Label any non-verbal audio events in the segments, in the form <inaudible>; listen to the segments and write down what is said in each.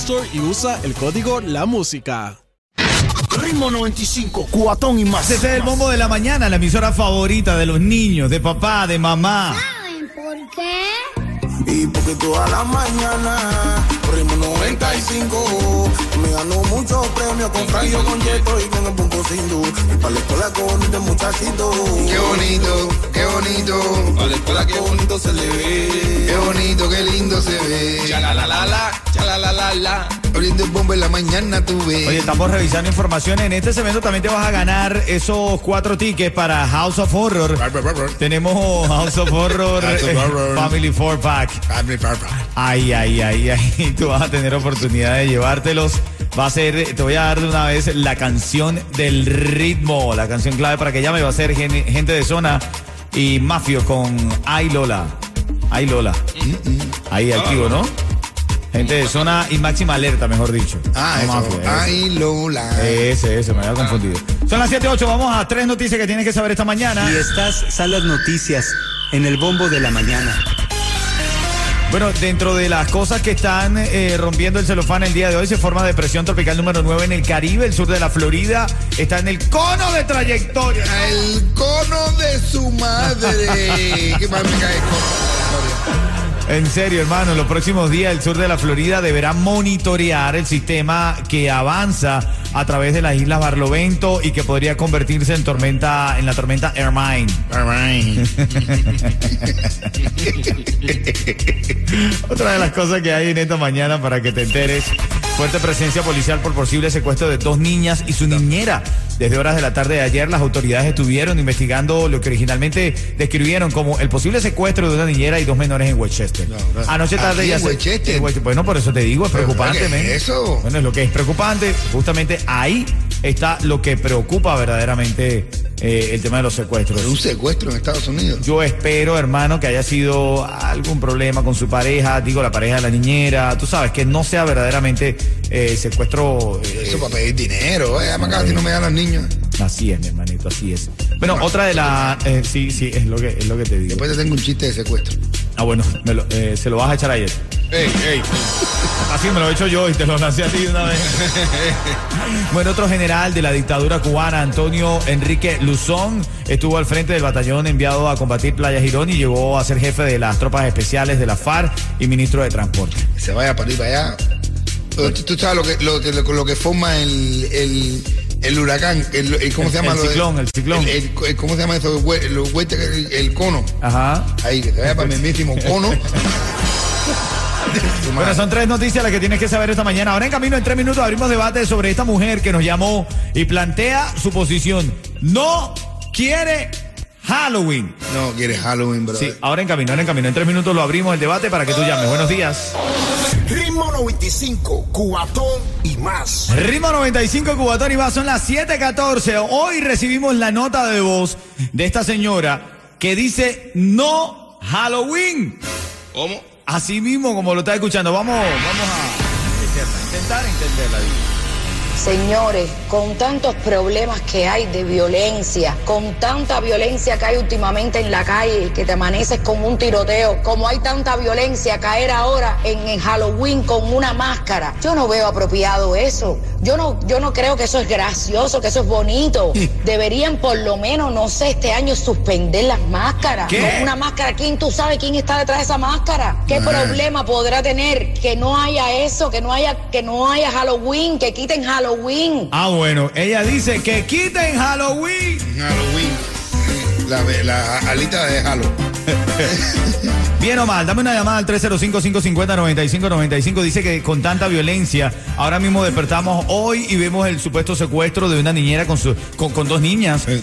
Store y usa el código La Música. Ritmo 95, cuatón y más. Este es el bombo de la mañana, la emisora favorita de los niños, de papá, de mamá. ¿Saben por qué? Y porque toda la mañana, Ritmo 95, me ganó muchos premios con Franjo, con Yeto y con el Punco Sindu. Y para la escuela con este muchachito. Qué bonito, qué bonito. Para la escuela qué bonito se le ve. Qué bonito, qué lindo se ve. Ya la la la la, ya la la la la. Abriendo el bombo en la mañana tú ves. Oye, estamos revisando información. En este segmento también te vas a ganar esos cuatro tickets para House of Horror. Tenemos House of Horror, eh. Family Four Pack. Ay, ay, ay, ay. <laughs> Tú vas a tener oportunidad de llevártelos. Va a ser, te voy a dar de una vez la canción del ritmo, la canción clave para que llame. Va a ser gen- gente de zona y Mafio con Ay Lola. Ay Lola. Ahí activo, ¿no? Gente de zona y máxima alerta, mejor dicho. Ah, No eso. Ay, Lola. Ese, ese, me había confundido. Son las 7.8, vamos a tres noticias que tienes que saber esta mañana. Y estas son las noticias en el bombo de la mañana. Bueno, dentro de las cosas que están eh, rompiendo el celofán el día de hoy, se forma depresión tropical número 9 en el Caribe, el sur de la Florida. Está en el cono de trayectoria. El cono de su madre. <laughs> Qué mal me cae el cono. En serio, hermano, en los próximos días el sur de la Florida deberá monitorear el sistema que avanza a través de las islas Barlovento y que podría convertirse en tormenta, en la tormenta Hermine. <laughs> Otra de las cosas que hay en esta mañana para que te enteres, fuerte presencia policial por posible secuestro de dos niñas y su niñera. Desde horas de la tarde de ayer las autoridades estuvieron investigando lo que originalmente describieron como el posible secuestro de una niñera y dos menores en Westchester. Anoche tarde ya en se- Westchester. en West- Bueno, por eso te digo, es Pero, preocupante. ¿qué es men. eso? Bueno, es lo que es preocupante. Justamente ahí está lo que preocupa verdaderamente eh, el tema de los secuestros. Un secuestro en Estados Unidos. Yo espero, hermano, que haya sido algún problema con su pareja, digo, la pareja de la niñera, tú sabes, que no sea verdaderamente eh, secuestro. eh, Eso para pedir dinero. Eh, acá si no me dan los niños. así es, mi hermanito, así es. Bueno, otra de las. sí, sí, es lo que, es lo que te digo. Después te tengo un chiste de secuestro. Ah, bueno, me lo- eh, se lo vas a echar ayer. Ey, ey. Así me lo he hecho yo y te lo lancé a ti de una vez. <laughs> bueno, otro general de la dictadura cubana, Antonio Enrique Luzón, estuvo al frente del batallón enviado a combatir Playa Girón y llegó a ser jefe de las tropas especiales de la FARC y ministro de Transporte. Se vaya para ir para allá. Tú, tú sabes lo que, lo que, lo que forma el, el, el huracán. El, el- ¿Cómo se llama? el de- ciclón, el ciclón. el- ¿Cómo se llama eso? El cono. Ajá. Ahí, que se vaya para el mismísimo cono. <laughs> Bueno, son tres noticias las que tienes que saber esta mañana. Ahora en camino, en tres minutos, abrimos debate sobre esta mujer que nos llamó y plantea su posición. No quiere Halloween. No, quieres Halloween, bro. Sí, ahora en camino, ahora en camino. En tres minutos lo abrimos el debate para que tú llames. Buenos días. Ritmo 95, cuatón y más. Ritmo 95 Cubatón y va, son las 7:14. Hoy recibimos la nota de voz de esta señora que dice no Halloween. ¿Cómo? Así mismo como lo está escuchando. Vamos, vamos a intentar entenderla. digo. Señores, con tantos problemas que hay de violencia, con tanta violencia que hay últimamente en la calle, que te amaneces con un tiroteo, como hay tanta violencia, caer ahora en, en Halloween con una máscara. Yo no veo apropiado eso. Yo no, yo no creo que eso es gracioso, que eso es bonito. <laughs> Deberían por lo menos, no sé, este año suspender las máscaras. ¿Qué? Una máscara, ¿quién tú sabes quién está detrás de esa máscara? ¿Qué problema podrá tener que no haya eso, que no haya, que no haya Halloween, que quiten Halloween? Ah, bueno, ella dice que quiten Halloween. Halloween. La, la alita de Halo. <laughs> Bien o mal, dame una llamada al 305-550-9595. Dice que con tanta violencia, ahora mismo despertamos hoy y vemos el supuesto secuestro de una niñera con, su, con, con dos niñas eh,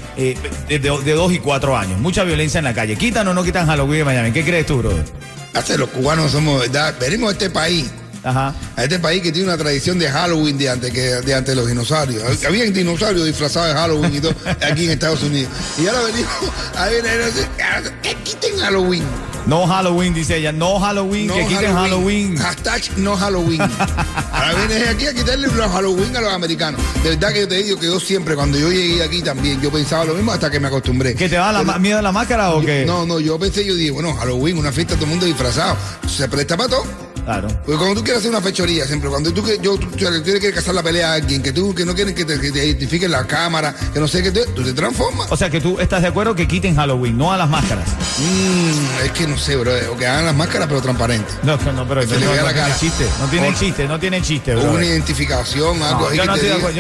de, de, de dos y cuatro años. Mucha violencia en la calle. ¿Quitan o no quitan Halloween de Miami? ¿Qué crees tú, brother? Hace los cubanos somos, ¿verdad? Venimos a este país. Ajá. A este país que tiene una tradición de Halloween de antes, que, de antes los dinosaurios. Había dinosaurios disfrazados de Halloween y todo <laughs> aquí en Estados Unidos. Y ahora venimos a ver, que quiten Halloween. No Halloween, dice ella. No Halloween, No que quiten Halloween. Hashtag no Halloween. Ahora vienes aquí a quitarle los Halloween a los americanos. De verdad que yo te digo que yo siempre, cuando yo llegué aquí también, yo pensaba lo mismo hasta que me acostumbré. ¿Que te da la, miedo a la máscara o qué? No, no, yo pensé, yo dije, bueno, Halloween, una fiesta, todo el mundo disfrazado. Se presta para todo. Claro. Porque cuando tú quieres hacer una fechoría, siempre, cuando tú, que- yo, tú, tú quieres que cazar la pelea a alguien, que tú que no quieres que te, que te identifiquen la cámara, que no sé qué, tú te transformas. O sea que tú estás de acuerdo que quiten Halloween, no a las máscaras. Mm, es que no sé, bro, o que hagan las máscaras pero transparentes. No, no, pero no, no vea la tiene chiste. No tiene O- chiste, no tiene chiste, bro. una identificación, algo No, así no yo no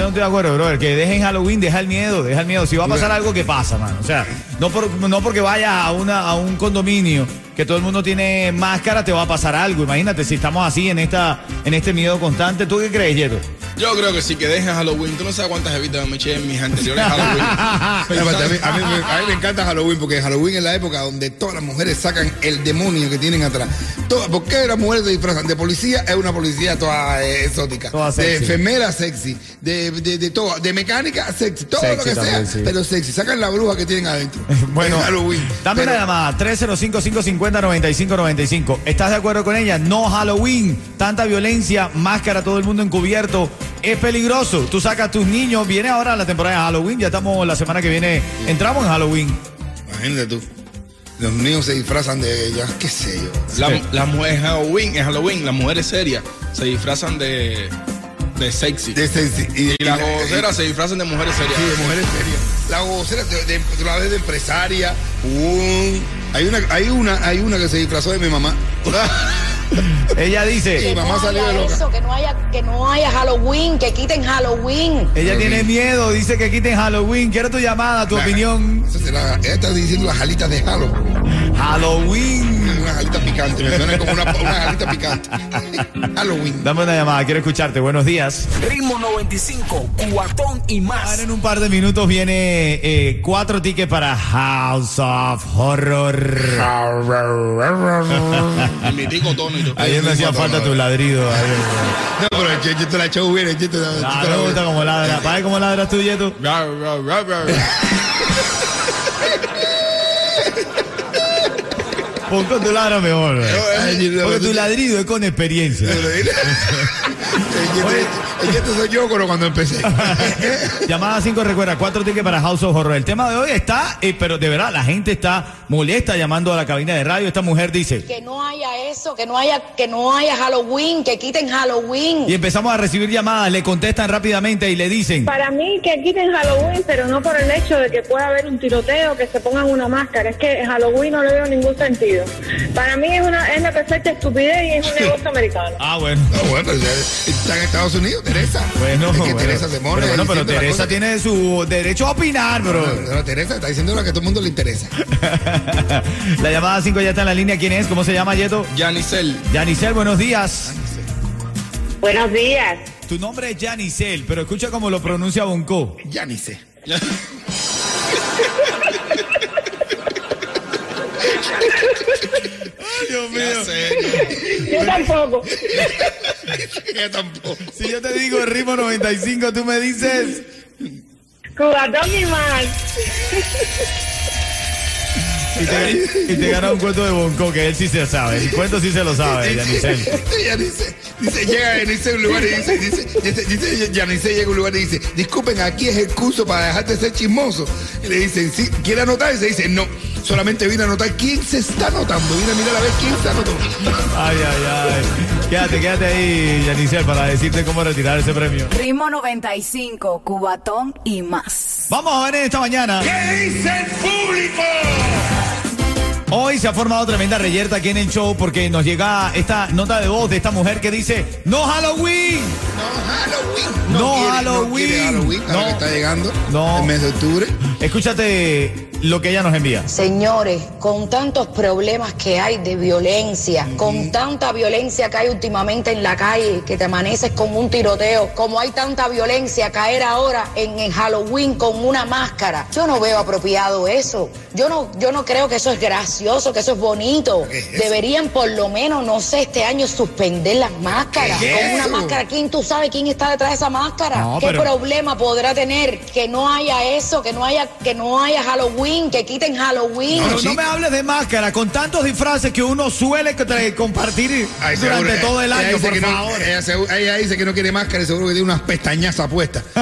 estoy de acuerdo, brother. Que dejen Halloween, deja el miedo, deja el miedo. Si va a pasar algo, que pasa, man. O sea, no, por- no porque vaya a, una, a un condominio que todo el mundo tiene máscara, te va a pasar algo. Imagínate si estamos así en esta en este miedo constante. ¿Tú qué crees, Yeto? Yo creo que sí, que dejen Halloween. Tú no sabes cuántas evitas me eché en mis anteriores Halloween. <laughs> A, mí, a mí me, a mí me encanta Halloween porque Halloween es la época donde todas las mujeres sacan el demonio que tienen atrás. Todas, ¿Por qué las mujeres se disfrazan? De policía es una policía toda eh, exótica. Toda de sexy. enfermera sexy. De, de, de todo. De mecánica sexy. Todo Sexy lo que también, sea, sí. pero sexy. Sacan la bruja que tienen adentro. <laughs> Bueno, En Halloween. dame Pero- una llamada, 305-550-9595. ¿Estás de acuerdo con ella? No Halloween, tanta violencia, máscara, todo el mundo encubierto. Es peligroso. Tú sacas a tus niños, viene ahora la temporada de Halloween, ya estamos la semana que viene, entramos en Halloween. Imagínate tú. Los niños se disfrazan de ella, qué sé yo. La- Las mujeres Halloween, en Halloween, las mujeres serias se disfrazan de, de sexy. De sexy. Y, y las la- goceras se disfrazan de mujeres serias. Sí, de mujeres serias. La vocera de, de, ves de empresaria. hay una, hay una, hay una que se disfrazó de mi mamá. <laughs> <laughs> Ella dice, Que mamá no de haya eso, que no haya, que no haya Halloween, que quiten Halloween. ella tiene miedo, dice que quiten Halloween. Quiero tu llamada, tu La- opinión. Ella está diciendo las alitas de Halo. Halloween. Unas alitas picantes. Me suena como una, una alita picante. <laughs> Halloween. Dame una llamada, quiero escucharte. Buenos días. Ritmo 95, cuatón y más. Ahora en un par de minutos viene eh, cuatro tickets para House of Horror. Mi tico tono y todo. Ayer me hacía falta tu ladrido. ayer. No, pero el chiste la echó bien, el chiste la- el Ah, chiste me la- gusta como ladra. ¿Sabes cómo ladras tú, Yeto? Pon con tu ladra mejor. Porque tu ladrido es con experiencia. El chiste soy yo cuando cuando empecé. Llamada 5 recuerda, cuatro tickets para House of Horror. El tema de hoy está, eh, pero de verdad, la gente está molesta llamando a la cabina de radio. Esta mujer dice, Que no haya eso, que no haya, que no haya Halloween, que quiten Halloween. y empezamos a recibir llamadas, le contestan rápidamente y le dicen, Para mí que quiten Halloween, pero no por el hecho de que pueda haber un tiroteo, que se pongan una máscara. Es que Halloween no le veo ningún sentido. Para mí es una es la perfecta estupidez y es un negocio americano. ah, bueno. No, bueno, pero ya está en Estados Unidos, Teresa. Bueno, es que bueno. Teresa se mora pero, bueno, pero Teresa tiene su derecho a opinar, bro. No, no, Teresa está diciendo lo que a todo el mundo le interesa. <laughs> la llamada 5 ya está en la línea. ¿Quién es? ¿Cómo se llama, Yeto? Yanicel. Yanicel, buenos días. Buenos días. Tu nombre es Yanicel, pero escucha cómo lo pronuncia Bonco. Ya <laughs> ni sé. Dios Ya sé. <laughs> Yo tampoco. <laughs> Ya tampoco. Si yo te digo ritmo 95, tú me dices. Cubatón y más. Y te, y te gana un cuento de Bonco, que él sí se sabe. El cuento sí se lo sabe, <laughs> Yanicel. Ya dice, Dice, llega Yanice a un lugar y dice, dice, dice, dice Yanice llega a un lugar y dice, disculpen, aquí es el curso para dejarte ser chismoso. Y le dicen, sí, ¿quiere anotar? Y se dice, no, solamente vine a anotar quién se está anotando. Vine a mirar a ver quién se anotó. Ay, ay, ay. Quédate, quédate ahí, Yanisel, para decirte cómo retirar ese premio. Ritmo 95, Cubatón y más. Vamos a ver en esta mañana. ¿Qué dice el público? Hoy se ha formado tremenda reyerta aquí en el show porque nos llega esta nota de voz de esta mujer que dice ¡No Halloween! No Halloween. No quiere- Halloween. No quiere Halloween, ahora No. que está llegando No. el mes de octubre. Escúchate lo que ella nos envía. Señores, con tantos problemas que hay de violencia, con tanta violencia que hay últimamente en la calle, que te amaneces con un tiroteo, como hay tanta violencia, caer ahora en, en Halloween con una máscara. Yo no veo apropiado eso. Yo no, yo no creo que eso es gracioso, que eso es bonito. ¿Qué es eso? Deberían por lo menos, no sé, este año suspender las máscaras. ¿Qué es Con una máscara, ¿quién tú sabes quién está detrás de esa máscara? No, ¿Qué pero- problema podrá tener que no haya eso, que no haya, que no haya Halloween, que quiten Halloween? Pero sí. no me hables de máscara, con tantos disfraces que uno suele compartir Ay, durante seguro, todo el año, por no- ella, seguro- ella dice que no quiere máscara y seguro que tiene unas pestañazas puestas. <laughs>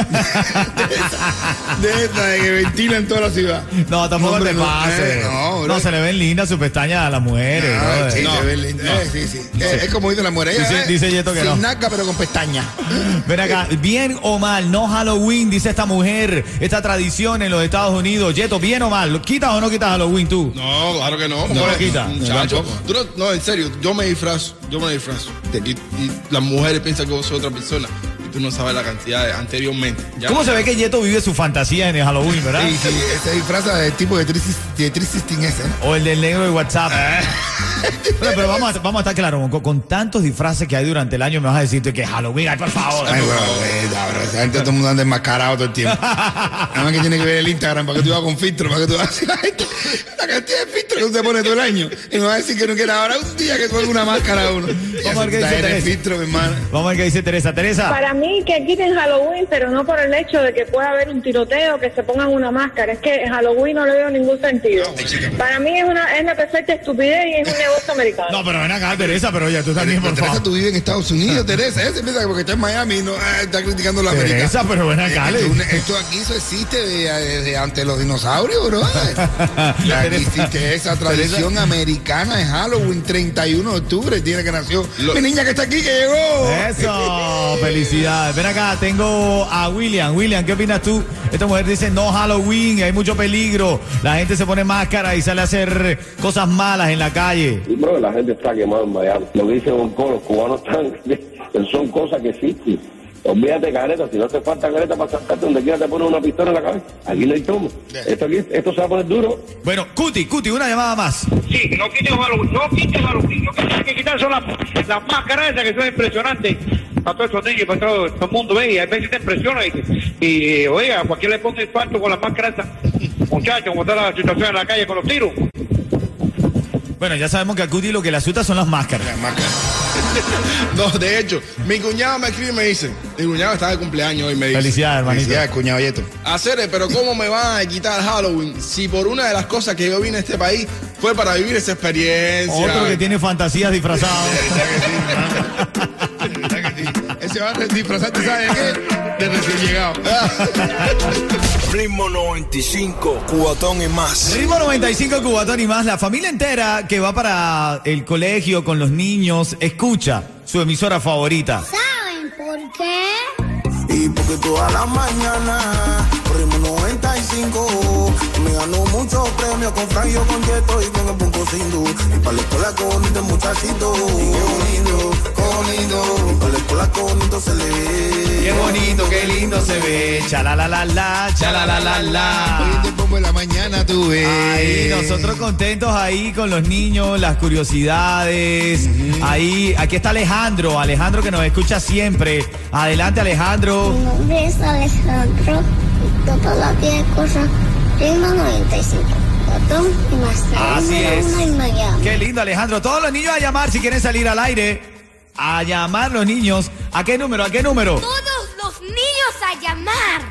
de esta, de que ventilan toda la ciudad. No, tampoco Hombre, te no, pases. eh, no, no, se le ven lindas sus pestañas a las mujeres. Ah, brother. sí, No, se ve lindo. Eh, sí, sí. Eh, Es como dice la mujer. Ella, Dice- eh, dice Yeto que sin no. naca, pero con pestañas. <laughs> Ven acá, bien o mal, no Halloween, dice esta mujer, esta tradición en los Estados Unidos. Yeto, bien o mal, ¿lo ¿quitas o no quitas Halloween tú? No, claro que no. No lo quita. Muchacho, Tampoco. tú no, no, en serio, yo me disfrazo, yo me disfrazo. Y, y las mujeres piensan que vos sos otra persona. Tú no sabes la cantidad de anteriormente. Ya. ¿Cómo se ve que Yeto vive su fantasía en el Halloween, verdad? Sí, sí, se disfraza del tipo de 316 ese. ¿no? O el del negro de WhatsApp. Bueno, pero vamos a, vamos a estar claros, con, con tantos disfraces que hay durante el año, me vas a decir que Halloween, ay, por favor. Ay, eh, no, bro, esa gente todo el mundo anda enmascarado todo el tiempo. <laughs> Nada más que tiene que ver el Instagram para que tú vas con filtro, para que tú vas la cantidad de filtro que usted pone todo el año. Y me va a decir que no quiere ahora un día que ponga una máscara a uno. Vamos a ver qué dice Teresa. filtro, mi hermana. Vamos a ver qué dice Teresa. Teresa. Para mí que quiten Halloween, pero no por el hecho de que pueda haber un tiroteo, que se pongan una máscara. Es que en Halloween no le veo ningún sentido. Para mí es una es la perfecta estupidez y es un negocio <laughs> americano. No, pero ven acá, Teresa, pero oye, tú también, por Teresa, favor. tú vives en Estados Unidos, Teresa. Ese piensa que porque está en Miami no ah, está criticando a los americanos. Teresa, pero ven acá, Eh, esto, esto aquí eso existe de, de- ante los dinosaurios, bro. <laughs> existe esa tradición americana de Halloween, 31 de octubre, tiene que nació. Lo- Mi niña que está aquí, que llegó. Eso, felicidades. Ven acá, tengo a William. William, ¿qué opinas tú? Esta mujer dice no Halloween, hay mucho peligro. La gente se pone máscara y sale a hacer cosas malas en la calle. Bro, la gente está quemada en Miami. Lo que dice Don Colo, los cubanos están, <laughs> son cosas que existen. Olvídate careta, si no te falta careta para sacarte donde quiera te pones una pistola en la cabeza. Aquí no hay tomo. Esto aquí, esto se va a poner duro. Bueno, Cuti, Cuti, una llamada más. Sí, no quiten Halloween, no quiten Halloween. Lo que tienen que quitar son las, las máscaras esas que son impresionantes. Para todos esos niños, para todo, todo el mundo ve y a veces te impresiona. Y, y oye, a cualquiera le pone infarto con las máscaras esas. Muchachos, como está la situación en la calle con los tiros. Bueno, ya sabemos que a Cuti lo que le asusta son las máscaras. <laughs> No, de hecho, mi cuñado me escribe y me dice, mi cuñado está de cumpleaños hoy me dice. Felicidades, hermanito. Felicidades, cuñado Yeto. Hacer, pero ¿cómo me van a quitar Halloween si por una de las cosas que yo vine a este país fue para vivir esa experiencia? Otro que tiene fantasías disfrazadas. <laughs> Ese va a disfrazarte, ¿sabes de qué? De recién llegado. <laughs> Ritmo 95, cubatón y más. Ritmo 95 Cubatón y más. La familia entera que va para el colegio con los niños escucha su emisora favorita. ¿Saben por qué? Y porque todas las mañanas Ritmo 95 Me ganó muchos premios con Frangio, con Yeto y con el Punco Sindu Y para la escuela con este muchachito Y qué bonito, bonito Para la escuela con esto se le ve Qué bonito, qué lindo se ve. Chala la la la, chala la la la. En la mañana tú ves. Ahí, nosotros contentos ahí con los niños, las curiosidades. Ahí, aquí está Alejandro, Alejandro que nos escucha siempre. Adelante, Alejandro. Mi nombre es Alejandro y todas las 10 cosas. Ritmo 95. Botón y más. Así es. Qué lindo, Alejandro. Todos los niños a llamar si quieren salir al aire. A llamar los niños. ¿A qué número? ¿A qué número? Todos los niños a llamar.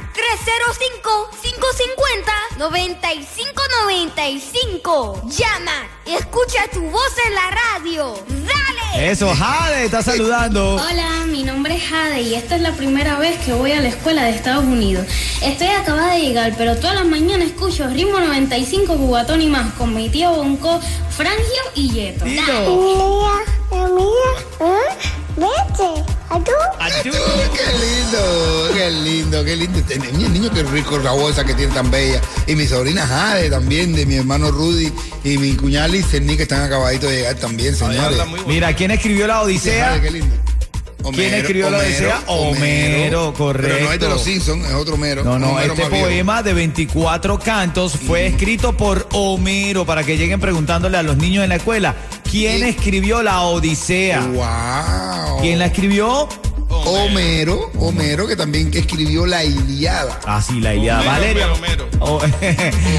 305-550-9595. Llama. Escucha tu voz en la radio. Dale. Eso, Jade, está saludando. Hola, mi nombre es Jade y esta es la primera vez que voy a la escuela de Estados Unidos. Estoy acabada de llegar, pero todas las mañanas escucho Ritmo 95 Cubatón y más con mi tío Bonco, Frangio y Yeto. Mira, vete, ¿a Qué lindo, qué lindo, qué lindo. Tener- Mi niño, qué rico la bolsa que tiene tan bella. Y mi sobrina Jade también, de mi hermano Rudy y mi cuñada Licerni, que están acabaditos de llegar también, señores. Mira, ¿quién escribió la Odisea? Jade, qué lindo. ¿Quién escribió la Odisea? Homero, correcto. Pero no es de los Simpsons, es otro Homero. No, no, Homero este poema de 24 cantos fue escrito por Homero para que lleguen preguntándole a los niños en la escuela. ¿Quién escribió la Odisea? ¡Wow! ¿Quién la escribió? Homero, Homero, que también escribió la Iliada. Ah, sí, la Iliada. Valeria. <laughs> Oh,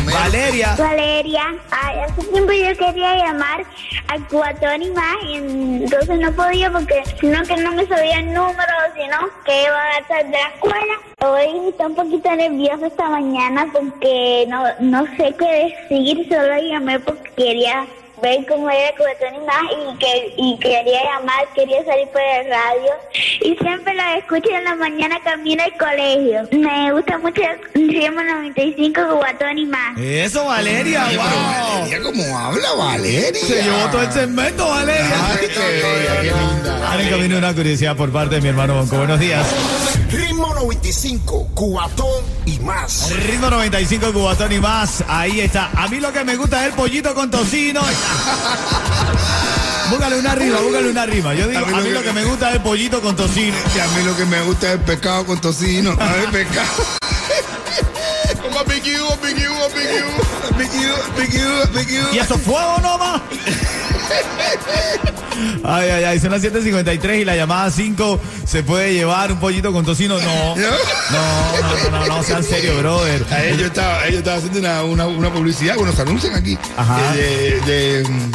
Valeria. Valeria, ay, hace tiempo yo quería llamar al cubatón y más, y entonces no podía porque sino que no me sabía el número, sino que iba a estar de la escuela. Hoy estoy un poquito nerviosa esta mañana porque no, no sé qué decir, solo llamé porque quería ver cómo era el cubatón y más y, que, y quería llamar, quería salir por el radio y siempre lo escucho en la mañana camino al colegio. Me gusta mucho Ritmo 95 cubatón y más. Eso, Valeria. Wow. Valeria, ¿cómo habla Valeria? Se llevó todo el segmento, Valeria. Ay, qué linda. Ahora en camino una curiosidad por parte de mi hermano Bonco. Buenos días. Ritmo 95, Cubatón y más. Ritmo 95 Cubatón y más. Ahí está. A mí lo que me gusta es el pollito con tocino. <laughs> búscale una rima, búscale una rima. Yo digo, a mí lo que me gusta es el pollito con tocino. Y a mí lo que me gusta es el pescado con tocino. A ver, pescado. <laughs> <laughs> ¿Y eso fuego nomás? Ay, ay, ay, son las 7.53 y la llamada 5 se puede llevar un pollito con tocino. <laughs> No, no, no, no, no, no, sean serios, brother. A ellos estaba, ellos estaba haciendo una, una, una publicidad, bueno, se anuncian aquí. Ajá. De, de, de, mm,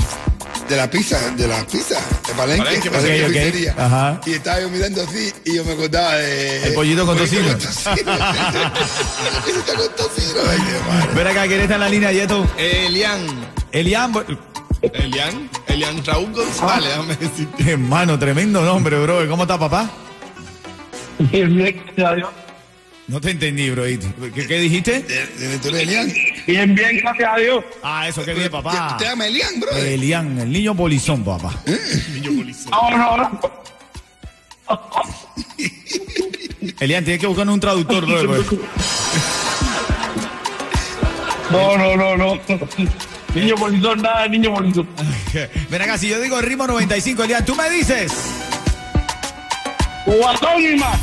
de la pizza, de la pizza, de Palenque, Palenque, Palenque ok, ok. Pizzería. Ajá. Y estaba yo mirando así y yo me acordaba de... El pollito con tocino. tocino. Eso está con tocino. <laughs> <laughs> Ven acá, ¿quién está en la línea, Yeto? Elian. Elian, bo- Elian. Elian Raúl González, déjame decirte. hermano, tremendo nombre, brother. ¿Cómo está, papá? Bien, bien, gracias a Dios. No te entendí, bro. ¿Qué, qué dijiste? De- de- ¿Tú eres Elian? Bien, bien, gracias a Dios. Ah, eso, qué bien, papá. Te llama Elian, bro. Elian, el niño polizón, papá. No, no, no. <laughs> Elian, tienes que buscar un traductor, brother. <laughs> pues. No, no, no, no. Niño bonito, nada, de niño bonito. <laughs> Ven acá, si yo digo ritmo 95, Elian, tú me dices. Y más.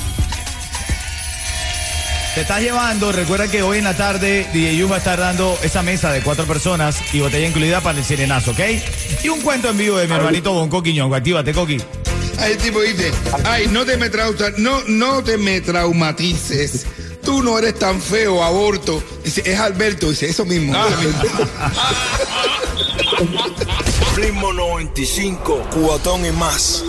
Te estás llevando, recuerda que hoy en la tarde DJ Yu va a estar dando esa mesa de cuatro personas y botella incluida para el sirenazo, ¿ok? Y un cuento en vivo de mi hermanito Bonco Quiñongo. Actívate, Coqui. Ahí el tipo dice, ay, no te me trauta- no, no te me traumatices. Tú no eres tan feo, aborto. Dice, es Alberto, dice, eso mismo. Ah. eso mismo. <laughs> Ritmo 95, Cubatón y más.